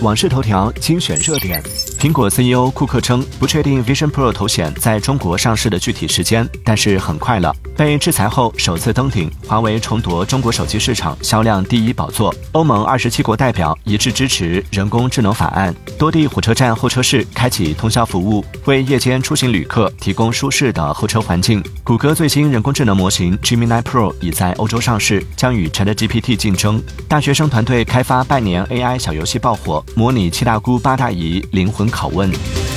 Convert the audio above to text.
网视头条精选热点。苹果 CEO 库克称，不确定 Vision Pro 头显在中国上市的具体时间，但是很快了。被制裁后首次登顶，华为重夺中国手机市场销量第一宝座。欧盟二十七国代表一致支持人工智能法案，多地火车站候车室开启通宵服务，为夜间出行旅客提供舒适的候车环境。谷歌最新人工智能模型 Gemini Pro 已在欧洲上市，将与 ChatGPT 竞争。大学生团队开发半年 AI 小游戏爆火，模拟七大姑八大姨灵魂拷问。